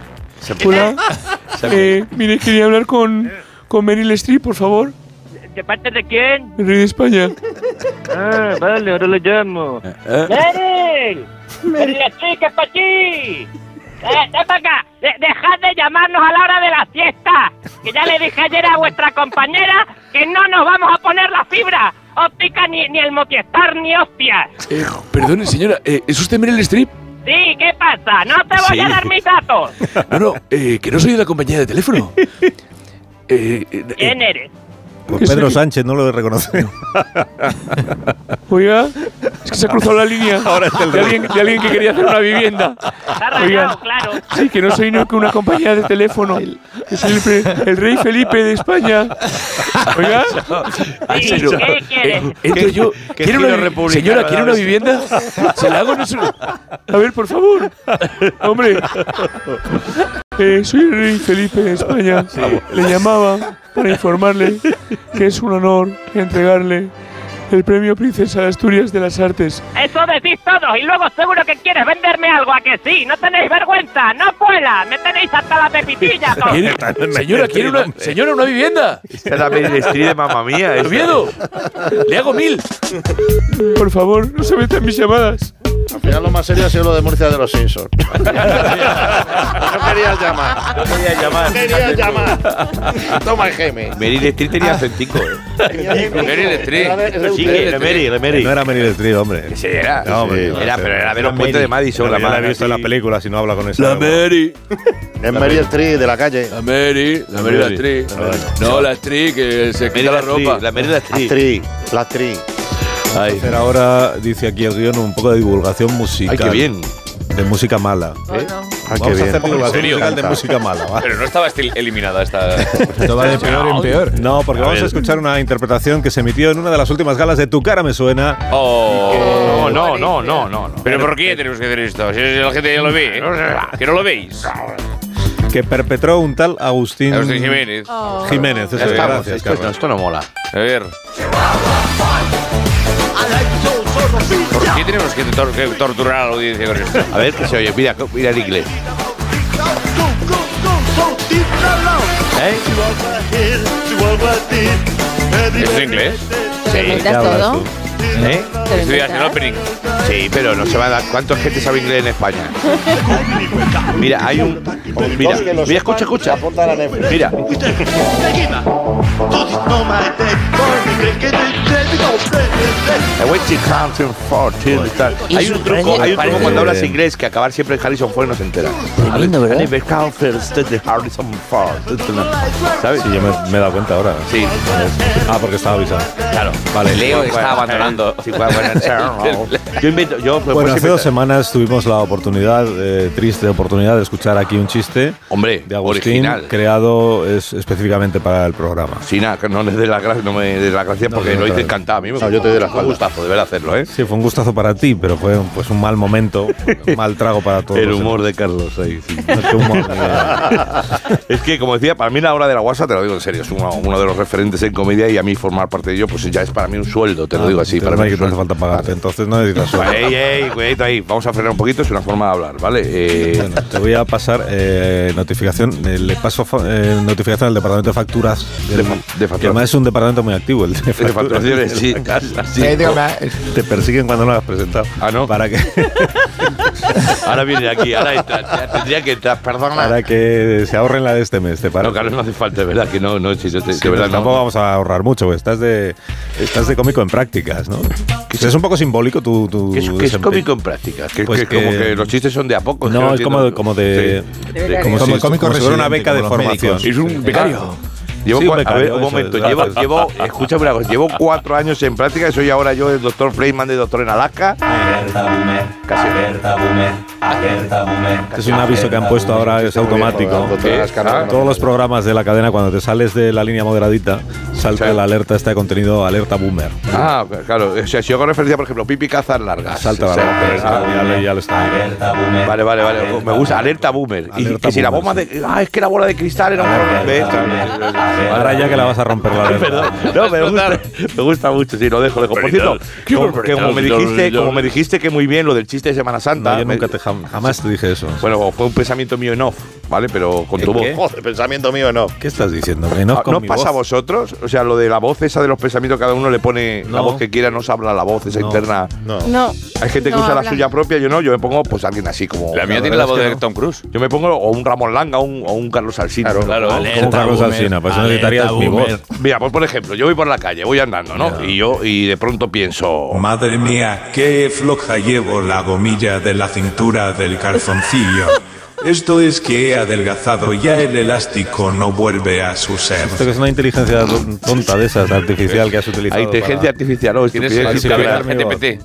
Hola. Eh, mire, quería hablar con, con Meryl Streep, por favor. ¿De parte de quién? El rey de España. Ah, vale, ahora lo llamo. ¿Eh? ¡Meryl! ¡Meryl Streep, que es para ti! ¡Eh, para acá! De- ¡Dejad de llamarnos a la hora de la siesta! Que ya le dije ayer a vuestra compañera que no nos vamos a poner la fibra. óptica ni, ni el Motiestar ni hostias. Eh, perdone, señora, eh, ¿es usted Meryl Streep? Sí, ¿qué pasa? No te voy Sí. a dar mis datos. No, no, eh, que no soy de la compañía de teléfono. Eh, eh, ¿Quién eres? Pues Pedro Sánchez no lo reconoce. Oiga, es que se ha cruzado la línea Ahora es el de, alguien, de alguien que quería hacer una vivienda. Está rayado, claro. Sí, que no soy no que una compañía de teléfono. Que soy el, el rey Felipe de España. Oiga, Sí, ¿qué quieres? eh, yo. qué ¿Quiere una, señora, ¿quiere una vivienda? Se la hago. No se- A ver, por favor. Hombre. Eh, soy el rey Felipe de España. Le llamaba para informarle que es un honor entregarle el premio Princesa de Asturias de las Artes. Eso decís todos y luego seguro que quieres venderme algo a que sí. No tenéis vergüenza, no cuela. Me tenéis hasta la pepitilla. todos. ¿Quiere- señora, ¿quiere una, señora, una vivienda? Esta es la Meryl Streep de mamá mía. Oviedo, le hago mil. Por favor, no se metan mis llamadas. Al final lo más serio ha sido lo de Murcia de los Simpsons. no querías llamar. No quería llamar. No querías llamar. Toma el geme. Meryl Streep tenía acentico, eh. Meryl Streep. Sí, Meryl. No era Meryl Streep, hombre. Sí, era. No, hombre, Sí, era, pero era de los puentes de Madison, La, la la he visto en así. la película, si no habla con esa. La Mary. Es Meryl Streep de la calle. La Mary, la Mary, la Mary. actriz. No, la actriz que se quita la ropa. La Meryl Streep. Actriz. La actriz. Ay, Hacer ahora, dice aquí el guion, un poco de divulgación musical. ay, qué bien. De música mala. ¿eh? Ay, Vamos qué a hacer musical de música mala. ¿va? Pero no estaba eliminada esta. Esto va de peor en peor. No, porque vamos a escuchar una interpretación que se emitió en una de las últimas galas de Tu cara me suena. Oh. No, no, no, no, no. no. ¿Pero por qué tenemos que hacer esto? Si la gente ya lo ve, ¿eh? ¿Que no lo veis? que perpetró un tal Agustín, Agustín Jiménez. Jiménez, eso es, gracias, esto, esto no mola. A ver. ¿Por qué tenemos que, tor- que torturar a la audiencia con esto? A ver qué se oye. Mira, mira el inglés. ¿Eh? ¿Es en inglés? ¿Te inventas todo? ¿Eh? ¿Te lo Estudias el opening. Sí, pero no se va a dar. ¿Cuánta gente sabe inglés en España? Mira, hay un. Mira, mira, escucha, escucha. Mira. I went to Compton for till tal. Hay un truco, hay un truco cuando hablas inglés que acabar siempre en Harrison Ford no se entera. Tremendo, ¿verdad? Harrison Ford. ¿Sabes? Sí, yo me, me he dado cuenta ahora. Sí. Ah, porque estaba avisado. Claro. Vale. Leo está abandonando. Yo invento, yo pues, Bueno, hace siempre- dos semanas tuvimos la oportunidad, eh, triste oportunidad, de escuchar aquí un chiste Hombre, de Agustín, original. creado es- específicamente para el programa. Sí, nada, que no le dé no me dé las gracias No, porque no, lo hice claro. A mí me No, yo te doy la fue un gustazo, de verdad hacerlo, ¿eh? Sí, fue un gustazo para ti, pero fue pues, un mal momento, un mal trago para todos. El humor de Carlos ahí, sí. No, qué humor, Miguel. es que, como decía, para mí la hora de la guasa, te lo digo en serio, es uno, uno de los referentes en comedia y a mí formar parte de ello, pues ya es para mí un sueldo, te lo Ah, digo así. Para mí que un no hace falta pagarte, entonces no necesitas sueldo. Ey, ey, cuidadito ahí, vamos a frenar un poquito, es una forma de hablar, ¿vale? Eh, Bueno, te voy a pasar eh, notificación. eh, le paso fa- eh, notificación al departamento de facturas. del- De fa- de facturas. Que además es un departamento muy activo. El de facturas facturaciones, de sí. Sí, digo, me- Te persiguen cuando no lo has presentado. Ah, ¿no? Para que, ahora viene aquí, ahora entra, tendría que entrar, perdona. para que se ahorren la de este mes. ¿te No, parece? Carlos, no hace falta, de verdad, que no, no, sí, yo te- Sí, de verdad, pues tampoco no. vamos a ahorrar mucho, porque estás de, estás de cómico en prácticas, ¿no? Es un poco simbólico tu, tu Que es, que es cómico en práctica, que, Pues que que- como que los chistes son de a poco. No, es como, como de, Sí. de- como, Como si, cómico como si fuera una beca de formación. médicos. Es un becario. Llevo Sí, un cua- a becario, ver, un eso momento. Llevo, llevo, escúchame una cosa, llevo cuatro años en práctica y soy ahora yo el doctor Freeman de Doctor en Alaska. Casi. Es un aviso que han puesto ahora, es automático. Ah, Todos los programas de la cadena, cuando te sales de la línea moderadita, salta Sí. la alerta esta de contenido, alerta boomer. Ah, claro. O sea, si yo hago referencia, por ejemplo, pipi cazas largas. Salta la alerta, ya, está. Vale, vale, vale. Me gusta. Alerta boomer. Y Alerta que si la boomer, bomba de. Ah, es que la bola de cristal era un. Ahora ya que la vas a romper la. Perdón. No, me gusta, me gusta mucho, sí, lo dejo, lo dejo. Por cierto, como, que como me dijiste, como me dijiste que muy bien lo del chiste de Semana Santa. No, yo nunca te Jam- jamás te dije eso. Bueno, fue un pensamiento mío en off, ¿vale? Pero con tu ¿En voz. Joder, pensamiento mío no. ¿Qué estás diciendo? Ah, con ¿No mi pasa a vosotros? O sea, lo de la voz esa de los pensamientos, cada uno le pone la voz que quiera, no se habla la voz esa No. interna. No. No. Hay gente que No usa la suya propia, yo no, yo me pongo pues alguien así como. La mía tiene verdad la voz de. Tom Cruise. Yo me pongo o un Ramón Langa o un, o un Carlos Alsina. Claro. Como Carlos Alsina, pues eso necesitarías mi voz. Mira, pues por ejemplo, yo voy por la calle, voy andando, ¿no? Y yo, y de pronto pienso. Madre mía, qué floja llevo la gomilla de la cintura del calzoncillo. Esto es que he adelgazado ya el elástico no vuelve a su ser. Esto que es una inteligencia ton- tonta de esas, artificial que has utilizado. Hay inteligencia para- artificial, no, Tienes la verdad, mi voz. GPT.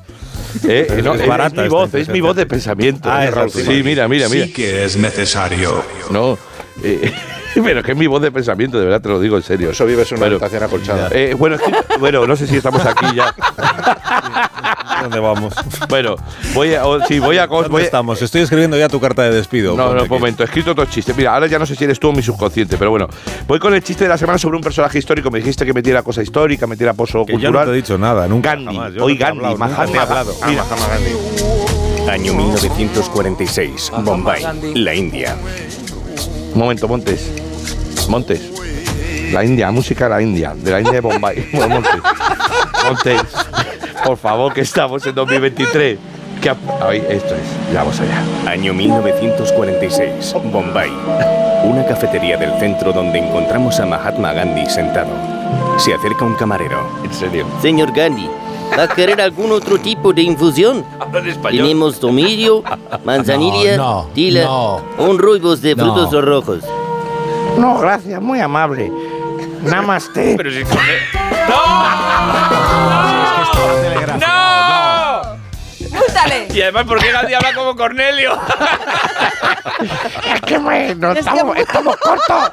Eh, Es- no, es es, barata mi esta voz, es mi voz de pensamiento. Ah, Eh, es sí, mira, mira, mira. Sí que es necesario. No, eh, pero es que es mi voz de pensamiento, de verdad te lo digo en serio. Eso vives en una Bueno, habitación acolchada. eh, bueno, es que- bueno, no sé si estamos aquí ya. ¿Dónde vamos? Bueno, voy a, o- sí, voy a, ¿Dónde voy a- estamos? Estoy escribiendo ya tu carta de despido. No, no, un momento, he escrito otro chiste. Mira, ahora ya no sé si eres tú o mi subconsciente, pero bueno. Voy con el chiste de la semana sobre un personaje histórico. Me dijiste que metiera cosa histórica, metiera pozo Que yo no cultural. te he dicho nada, nunca. Gandhi, jamás. Yo hoy no Gandhi, hablado, Mahatma. Mira, Año 1946, Bombay, la India. Un momento, Montes. Montes. La India, música de la India, de la India de Bombay. Bueno, Montes. Montes, por favor, que estamos en 2023. Que, ay, esto es, ya vamos allá. Año 1946, Bombay. Una cafetería del centro donde encontramos a Mahatma Gandhi sentado. Se acerca un camarero. En serio. Señor Gandhi, ¿va a querer algún otro tipo de infusión? Habla en español. Tenemos tomillo, manzanilla, No, no, tila, no. un rooibos de No. frutos rojos. No, gracias, muy amable. Namaste. Pero si ¡No! ¡Múltale! Y además, ¿por qué Gandhi habla como Cornelio? Es que bueno, estamos, estamos cortos.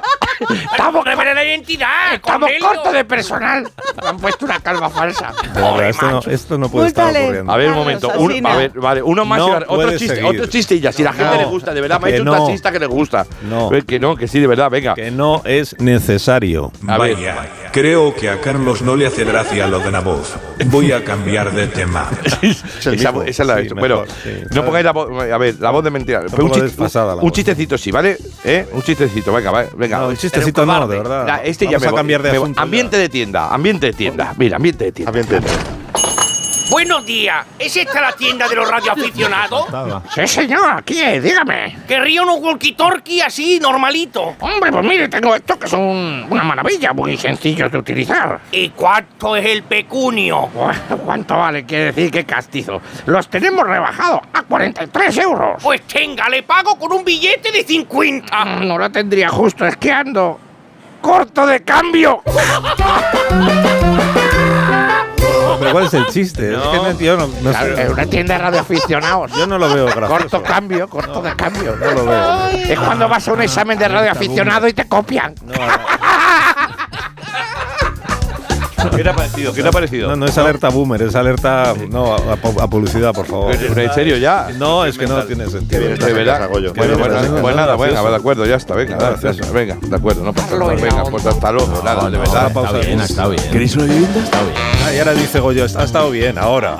Estamos, ¡Revela la identidad! estamos cortos de personal. Me han puesto una calva falsa. Verdad, esto, no, esto no puede estar Múltale. ocurriendo. A ver, un momento. Un- a ver, vale, uno más. No y otro chiste, seguir. otro chiste y ya. Si la gente No. le gusta, de verdad, me ha hecho un taxista que le gusta. No. Eh, Que no, que sí, de verdad, venga. Que no es necesario. A ver. Vaya, creo que a Carlos no le hace gracia lo de la voz. Voy a cambiar de tema. Esa, esa es la Sí, Bueno, sí. no pongáis la voz. A ver, la voz de mentira. Chiste- un voz. chistecito sí, ¿vale? ¿Eh? Un chistecito, venga, va, venga. No, un chistecito no, de verdad. Este ya me a voy, cambiar de me ya. Ambiente de tienda, ambiente de tienda. Mira, ambiente de tienda. Ambiente de Buenos días. ¿Es esta la tienda de los radioaficionados? Sí, señor, aquí es, dígame. Querría unos walkie-talkie así, normalito. Hombre, pues mire, tengo esto que son una maravilla, muy sencillos de utilizar. ¿Y cuánto es el pecunio? ¿Cuánto vale? Quiere decir que castizo. Los tenemos rebajados a 43 euros. Pues tenga, le pago con un billete de 50. Mm, No lo tendría justo, es que ando corto de cambio. Pero ¿cuál es el chiste? Es que no, yo no, no Claro, sé. es una tienda de radioaficionados. Yo no lo veo gracioso. Corto cambio, corto de cambio. No lo veo. Es cuando vas a un examen de radioaficionado y te copian. ¿Qué te ha parecido? ¿Qué te ha parecido? No, no es alerta boomer, es alerta no, a, a- a publicidad, por favor. ¿En serio ya? No, es que no tiene sentido. De verdad. Bueno, bueno, bien, pues no, nada, no, venga, de acuerdo, ya está, venga, No, ya gracioso. está, venga, de acuerdo, no pasa nada, venga, pues hasta luego, nada, de verdad. Está bien, está bien. ¿Queréis una vivienda? Está bien. Y ahora dice Goyo, ha estado bien, ahora.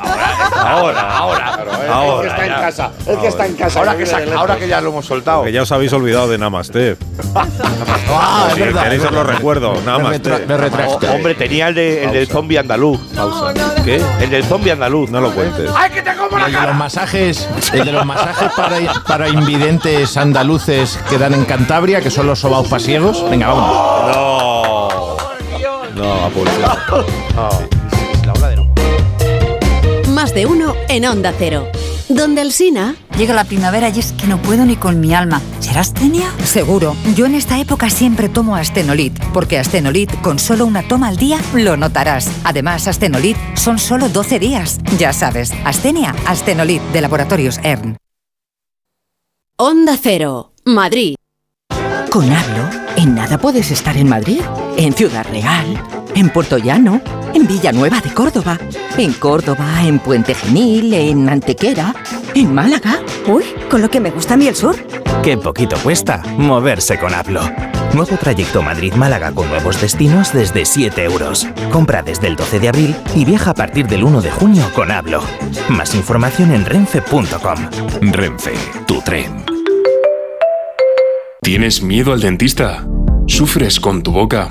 Ahora, Ahora. ahora. El que está en casa. El que está en casa. Ahora que que, viene de sa- ahora que ya lo hemos soltado. Que ya os habéis olvidado de Namaste. Ah, es Si verdad. queréis os lo recuerdo, Me, Namaste. retra- me retracto. Hombre, tenía el, de, el del zombie andaluz. Pausa. ¿Qué? El del zombie andaluz. No lo cuentes. ¡Ay, que te como la El de los cara! masajes, el de los masajes para, para invidentes andaluces que dan en Cantabria, que son los sobaos pasiegos. Venga, vamos. No. No, a publicidad. Más de uno en Onda Cero. Donde el Sina. Llega la primavera y es que no puedo ni con mi alma. ¿Será astenia? Seguro. Yo en esta época siempre tomo Astenolit, porque Astenolit con solo una toma al día lo notarás. Además, Astenolit son solo 12 días. Ya sabes, Astenia, Astenolit de Laboratorios ERN. Onda Cero. Madrid. Con Hablo, en nada puedes estar en Madrid, en Ciudad Real, en Puerto Llano, en Villanueva de Córdoba, en Córdoba, en Puente Genil, en Antequera, en Málaga. Uy, con lo que me gusta a mí el sur. Qué poquito cuesta moverse con Hablo. Nuevo trayecto Madrid-Málaga con nuevos destinos desde 7 euros. Compra desde el 12 de abril y viaja a partir del 1 de junio con Hablo. Más información en renfe.com. Renfe, tu tren. ¿Tienes miedo al dentista? ¿Sufres con tu boca?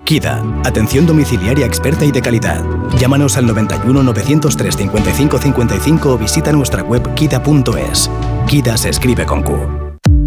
KIDA, atención domiciliaria experta y de calidad. Llámanos al 91 903 55 55 o visita nuestra web kida.es. Kida se escribe con Q.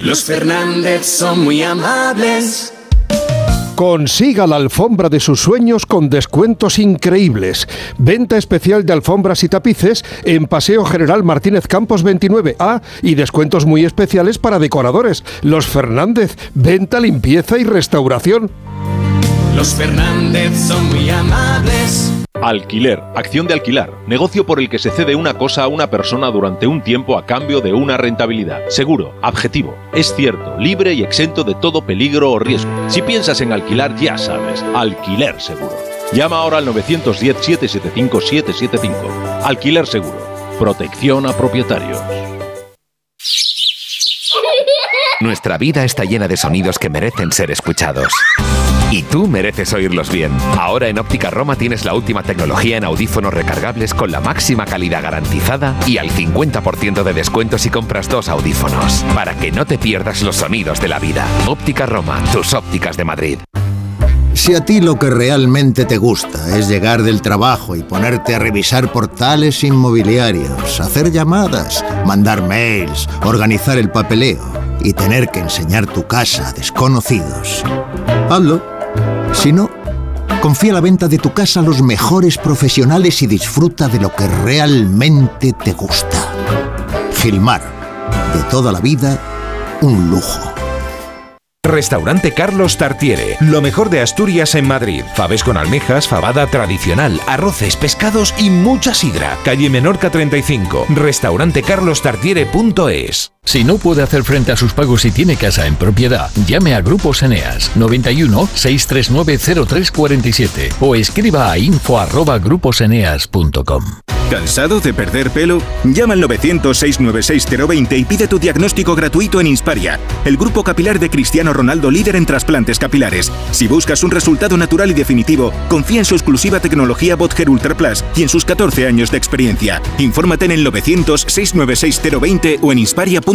Los Fernández son muy amables. Consiga la alfombra de sus sueños con descuentos increíbles. Venta especial de alfombras y tapices en Paseo General Martínez Campos 29A y descuentos muy especiales para decoradores. Los Fernández, venta, limpieza y restauración. Los Fernández son muy amables. Alquiler, acción de alquilar, negocio por el que se cede una cosa a una persona durante un tiempo a cambio de una rentabilidad. Seguro, objetivo, es cierto, libre y exento de todo peligro o riesgo. Si piensas en alquilar, ya sabes, alquiler seguro. Llama ahora al 910-775-775. Alquiler seguro, protección a propietarios. Nuestra vida está llena de sonidos que merecen ser escuchados. Y tú mereces oírlos bien. Ahora en Óptica Roma tienes la última tecnología en audífonos recargables con la máxima calidad garantizada y al 50% de descuento si compras dos audífonos. Para que no te pierdas los sonidos de la vida. Óptica Roma, tus ópticas de Madrid. Si a ti lo que realmente te gusta es llegar del trabajo y ponerte a revisar portales inmobiliarios, hacer llamadas, mandar mails, organizar el papeleo y tener que enseñar tu casa a desconocidos, hazlo. Si no, confía la venta de tu casa a los mejores profesionales y disfruta de lo que realmente te gusta. Gilmar, de toda la vida, un lujo. Restaurante Carlos Tartiere, lo mejor de Asturias en Madrid. Faves con almejas, fabada tradicional, arroces, pescados y mucha sidra. Calle Menorca 35, restaurantecarlostartiere.es. Si no puede hacer frente a sus pagos y tiene casa en propiedad, llame a Grupos Eneas 91 639 0347 o escriba a info@gruposeneas.com. ¿Cansado de perder pelo? Llama al 900-696-020 y pide tu diagnóstico gratuito en Insparia, el grupo capilar de Cristiano Ronaldo líder en trasplantes capilares. Si buscas un resultado natural y definitivo, confía en su exclusiva tecnología Botger Ultra Plus y en sus 14 años de experiencia. Infórmate en el 900-696-020 o en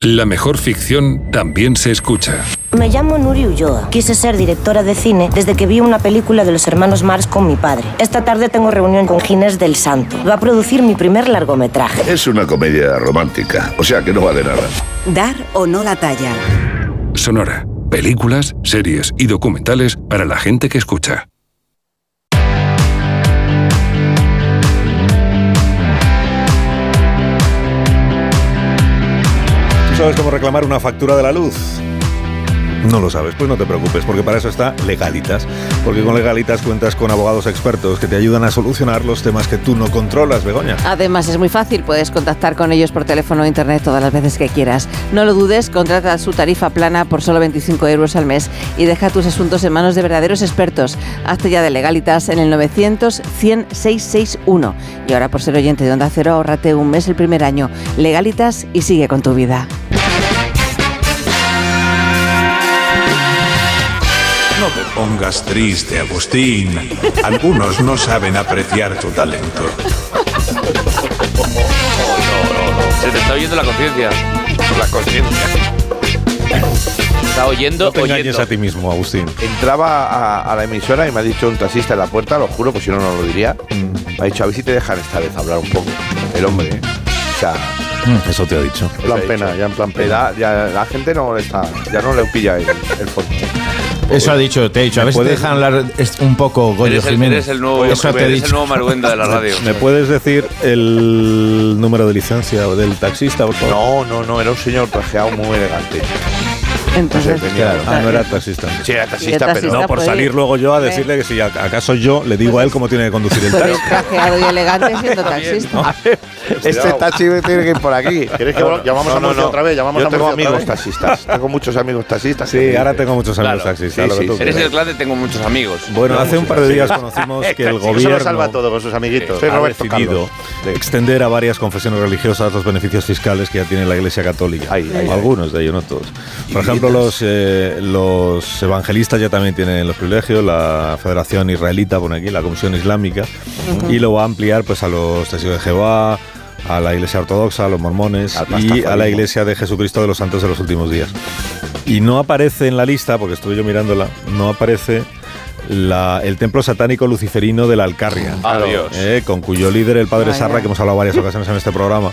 La mejor ficción también se escucha. Me llamo Nuri Ulloa. Quise ser directora de cine desde que vi una película de los hermanos Marx con mi padre. Esta tarde tengo reunión con Ginés del Santo. Va a producir mi primer largometraje. Es una comedia romántica, o sea que no vale nada. Dar o no la talla. Sonora. Películas, series y documentales para la gente que escucha. ¿Tú sabes cómo reclamar una factura de la luz? No lo sabes, pues no te preocupes, porque para eso está Legalitas. Porque con Legalitas cuentas con abogados expertos que te ayudan a solucionar los temas que tú no controlas, Begoña. Además es muy fácil, puedes contactar con ellos por teléfono o internet todas las veces que quieras. No lo dudes, contrata su tarifa plana por solo 25 euros al mes y deja tus asuntos en manos de verdaderos expertos. Hazte ya de Legalitas en el 900 100 661. Y ahora por ser oyente de Onda Cero, ahorrate un mes el primer año. Legalitas y sigue con tu vida. Pongas triste, Agustín. Algunos no saben apreciar tu talento. Se te está oyendo la conciencia. La conciencia. Está oyendo, No te oyendo. engañes a ti mismo, Agustín. Entraba a, a la emisora y me ha dicho un taxista en la puerta, lo juro, pues si no, no lo diría. Me ha dicho, a ver si te dejan esta vez hablar un poco. El hombre, ¿eh? O sea, Eso te ha dicho. en plan pena, ya en plan pena. Ya, la gente no le está, ya no le pilla el, el fondo. Eso ha dicho, te ha dicho. A ver si te dejan hablar es- un poco Goyo Jiménez. eres el nuevo, Eso te eres dicho. el nuevo Maruenda de la radio. ¿Me puedes decir el número de licencia del taxista, por favor? No, no, no, era un señor trajeado muy elegante. Entonces, Claro. Ah, no era taxista. Sí, era el taxista, pero taxista No, por salir ir. luego yo a decirle que si acaso yo le digo a él cómo tiene que conducir el taxi. trajeado y elegante siendo taxista. Este taxi tiene que ir por aquí. ¿Quieres que No, llamamos no, a no, Murcia no. otra vez? Llamamos Yo a tengo amigos taxistas. tengo muchos amigos taxistas. Sí, ahora tengo muchos amigos Claro. taxistas. Sí, lo que sí. Eres el clan de tengo muchos amigos. Bueno, hace un par de días conocimos que el Eso lo gobierno salva todo con sus amiguitos. Soy ha decidido Carlos. extender a varias confesiones religiosas los beneficios fiscales que ya tiene la Iglesia Católica. Algunos de ellos, no todos. Por ejemplo, los, eh, los evangelistas ya también tienen los privilegios, la Federación Israelita pone aquí, la Comisión Islámica, y lo va a ampliar pues a los testigos de Jehová, a la Iglesia Ortodoxa, a los mormones y a la Iglesia de Jesucristo de los Santos de los Últimos Días. Y no aparece en la lista, porque estuve yo mirándola, no aparece la- el templo satánico luciferino de la Alcarria, Adiós. eh, con cuyo líder, el padre. Sarra, que hemos hablado varias ocasiones en este programa,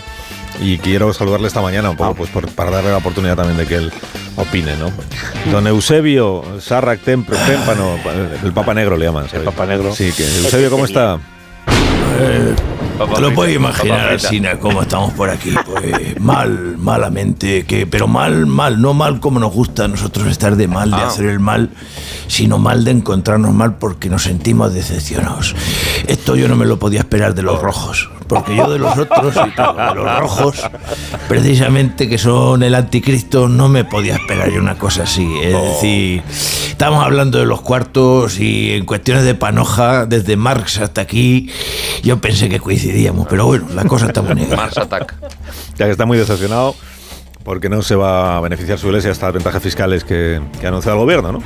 y quiero saludarle esta mañana un poco, pues por- para darle la oportunidad también de que él opine, ¿no? Don Eusebio Sarrac Témpano, el Papa Negro le llaman. ¿sabes? Papa Negro. Sí, que Eusebio, ¿cómo está? Papá Te lo puedes imaginar. Sina, cómo estamos por aquí. Pues mal, malamente, que, pero mal, mal, no mal como nos gusta a nosotros estar de mal, de Ah. hacer el mal, sino mal de encontrarnos mal porque nos sentimos decepcionados. Esto yo no me lo podía esperar de los rojos, porque yo de los otros, y de los rojos, precisamente que son el anticristo, no me podía esperar yo una cosa así. Es decir, estamos hablando de los cuartos y en cuestiones de panoja, desde Marx hasta aquí, yo pensé que coincidíamos, pero bueno, la cosa está muy negra. Mars Attack. Ya que está muy decepcionado porque no se va a beneficiar su iglesia estas ventajas fiscales que, que ha anunciado el gobierno, ¿no?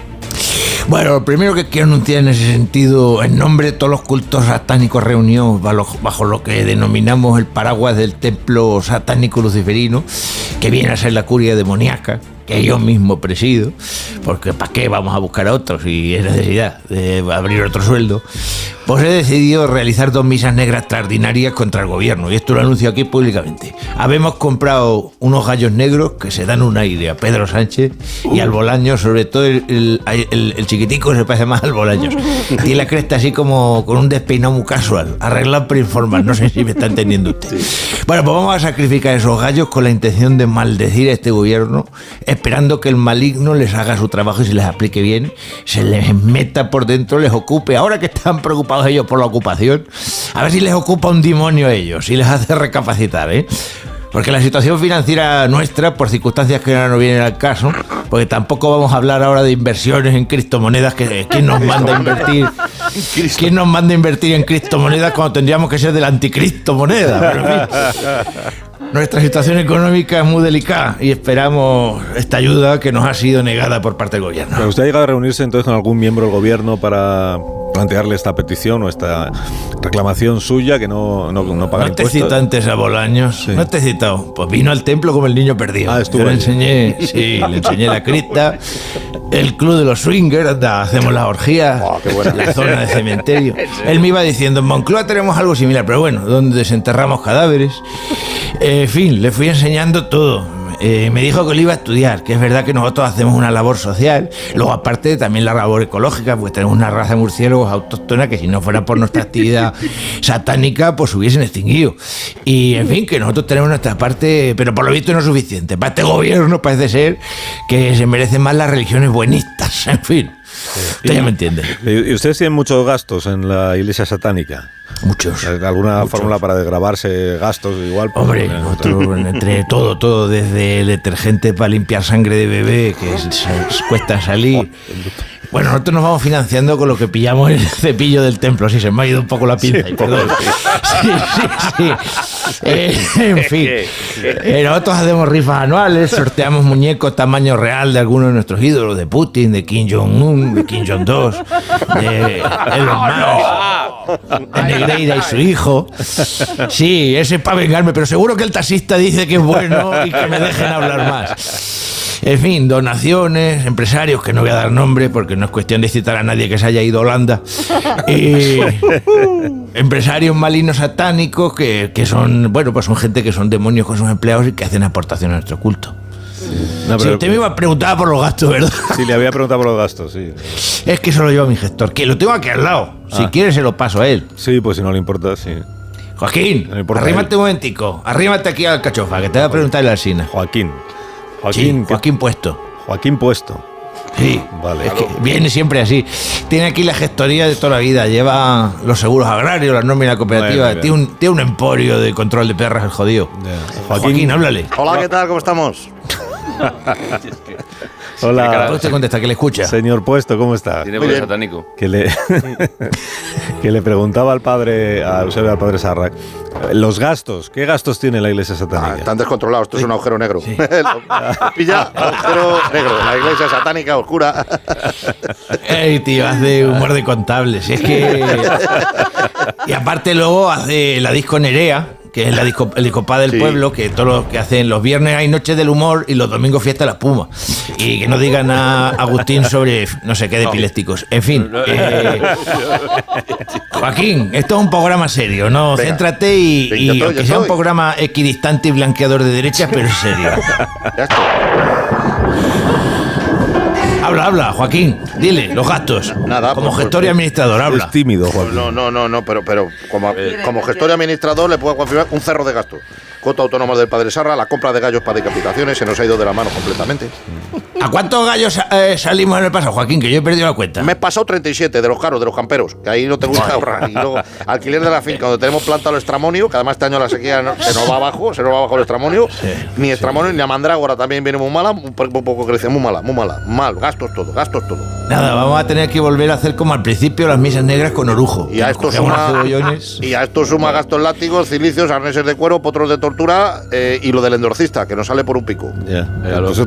Bueno, lo primero que quiero anunciar en ese sentido, en nombre de todos los cultos satánicos reunidos bajo, bajo lo que denominamos el paraguas del templo satánico luciferino, que viene a ser la curia demoníaca, que yo mismo presido, porque ¿para qué vamos a buscar a otros si es necesidad de abrir otro sueldo? Pues he decidido realizar dos misas negras extraordinarias contra el gobierno, y esto lo anuncio aquí públicamente. Habemos comprado unos gallos negros que se dan un aire a Pedro Sánchez y al Bolaño, sobre todo el, el- el- el chiquitico se parece más al Bolaños. Tiene la cresta así como con un despeinado muy casual, arreglado para informar, no sé si me está entendiendo usted. Bueno, pues vamos a sacrificar esos gallos con la intención de maldecir a este gobierno, esperando que el maligno les haga su trabajo y se les aplique bien, se les meta por dentro, les ocupe. Ahora que están preocupados ellos por la ocupación, a ver si les ocupa un demonio a ellos y les hace recapacitar, ¿eh? Porque la situación financiera nuestra, por circunstancias que ahora no vienen al caso, porque tampoco vamos a hablar ahora de inversiones en criptomonedas, que quién nos manda a invertir, quién nos manda invertir en criptomonedas cuando tendríamos que ser de la anticriptomoneda. Nuestra situación económica es muy delicada y esperamos esta ayuda que nos ha sido negada por parte del gobierno. ¿Pero usted ha llegado a reunirse entonces con algún miembro del gobierno para plantearle esta petición o esta reclamación suya que no, no, no paga No te impuestos? cito antes a Bolaños. No te he citado. Pues vino al templo como el niño perdido. Ah, estuvo le enseñé, sí, le enseñé la cripta, el club de los swingers, anda, hacemos las orgías, la zona de cementerio. Él me iba diciendo, en Moncloa tenemos algo similar, pero bueno, donde desenterramos cadáveres. En fin, le fui enseñando todo. Eh, me dijo que lo iba a estudiar, que es verdad que nosotros hacemos una labor social, luego aparte también la labor ecológica, pues tenemos una raza de murciélagos autóctona que si no fuera por nuestra actividad satánica, pues hubiesen extinguido. Y en fin, que nosotros tenemos nuestra parte, pero por lo visto no es suficiente. Para este gobierno parece ser que se merecen más las religiones buenistas, en fin. Usted ya me entiende. ¿Y ustedes tienen muchos gastos en la iglesia satánica? Muchos. ¿Alguna fórmula para desgrabarse gastos igual? Pues, Hombre, entre todo, todo, desde el detergente para limpiar sangre de bebé, que cuesta salir. Bueno, nosotros nos vamos financiando con lo que pillamos en el cepillo del templo. Sí, se me ha ido un poco la pinza, y perdón. Sí, sí, sí. Eh, en fin, eh, nosotros hacemos rifas anuales, sorteamos muñecos tamaño real de algunos de nuestros ídolos, de Putin, de Kim Jong-un, de Kim Jong-2, de Elon Musk, de Negreira y su hijo. Sí, ese es para vengarme, pero seguro que el taxista dice que es bueno y que me dejen hablar más. En fin, donaciones, empresarios, que no voy a dar nombre porque no es cuestión de citar a nadie que se haya ido a Holanda. empresarios malignos satánicos que, son, bueno, pues son gente que son demonios con sus empleados y que hacen aportación a nuestro culto. si usted me iba a preguntar por los gastos, ¿verdad? Sí, le había preguntado por los gastos, sí. Es que eso lo lleva mi gestor, que lo tengo aquí al lado. Si ah. quiere se lo paso a él. Sí, pues si no le importa, sí. Joaquín, arrímate un momentico. Arrímate aquí al cachofa, que te voy a preguntar el Alcina. Joaquín. Joaquín, Joaquín Puesto. Joaquín Puesto. Sí, vale. Es que viene siempre así. Tiene aquí la gestoría de toda la vida. Lleva los seguros agrarios, la nómina cooperativa. tiene, un, tiene un emporio de control de perras, el jodido. Joaquín, háblale. Hola, ¿qué tal? ¿Cómo estamos? Hola. Usted contesta que le escucha. Señor Puesto, ¿cómo está? Tiene satánico. Que le, que le preguntaba al padre, al, al padre Sarrac, los gastos, ¿qué gastos tiene la iglesia satánica? Ah, están descontrolados, esto es un agujero negro. Pilla, agujero negro, la iglesia satánica oscura. Ey, tío, hace humor de contables. Es que. Y aparte, luego hace la disco Nerea que es la disco, el discopa del pueblo, que todo lo que hacen los viernes hay noches del humor y los domingos fiesta la puma. Y que no digan a Agustín sobre no sé qué de epilépticos. En fin. Eh, Joaquín, esto es un programa serio, ¿no? Céntrate y, y aunque sea un programa equidistante y blanqueador de derechas, pero serio. Ya Habla, habla, Joaquín. Dile, los gastos. Nada. Como pues, gestor y pues, administrador, habla. Es tímido, Joaquín. No, no, no, no, pero, pero como, como gestor y administrador le puedo confirmar un cerro de gastos. Cota autónoma del Padre Sarra, la compra de gallos para decapitaciones, se nos ha ido de la mano completamente. ¿A cuántos gallos eh, salimos en el pasado, Joaquín? Que yo he perdido la cuenta. Me he pasado 37 de los caros, de los camperos, que ahí no te gusta ahorrar. Y luego, alquiler de la finca, donde tenemos planta el estramonio, que además este año la sequía se nos va abajo, se nos va abajo el estramonio. ni estramonio, ni la mandrágora también viene muy mala, un poco crece, muy mala, muy mala. Mal, gastos todo, gastos todo. Nada, vamos a tener que volver a hacer como al principio las misas negras con orujo. Y a esto suma, y a esto suma gastos látigos, cilicios, arneses de cuero, potros de tortura. Eh, y lo del endorcista, que nos sale por un pico. Ya, eso,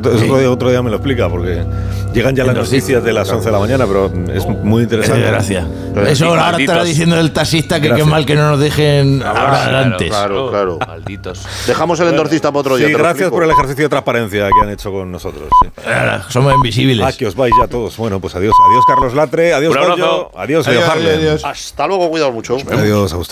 otro, día me lo explica, porque llegan ya las noticias de las 11 de la mañana, pero es muy interesante. gracias. Eso ahora estará diciendo el taxista que qué mal que no nos dejen hablar antes. Claro, claro. Malditos. Dejamos el endorcista para otro día. Sí, gracias por el ejercicio de transparencia que han hecho con nosotros. somos invisibles. Ah, que os vais ya todos. Bueno, pues adiós. Adiós, Carlos Latre. Adiós, Adiós, adiós, adiós. Hasta luego, cuidado mucho. Adiós, Agustín.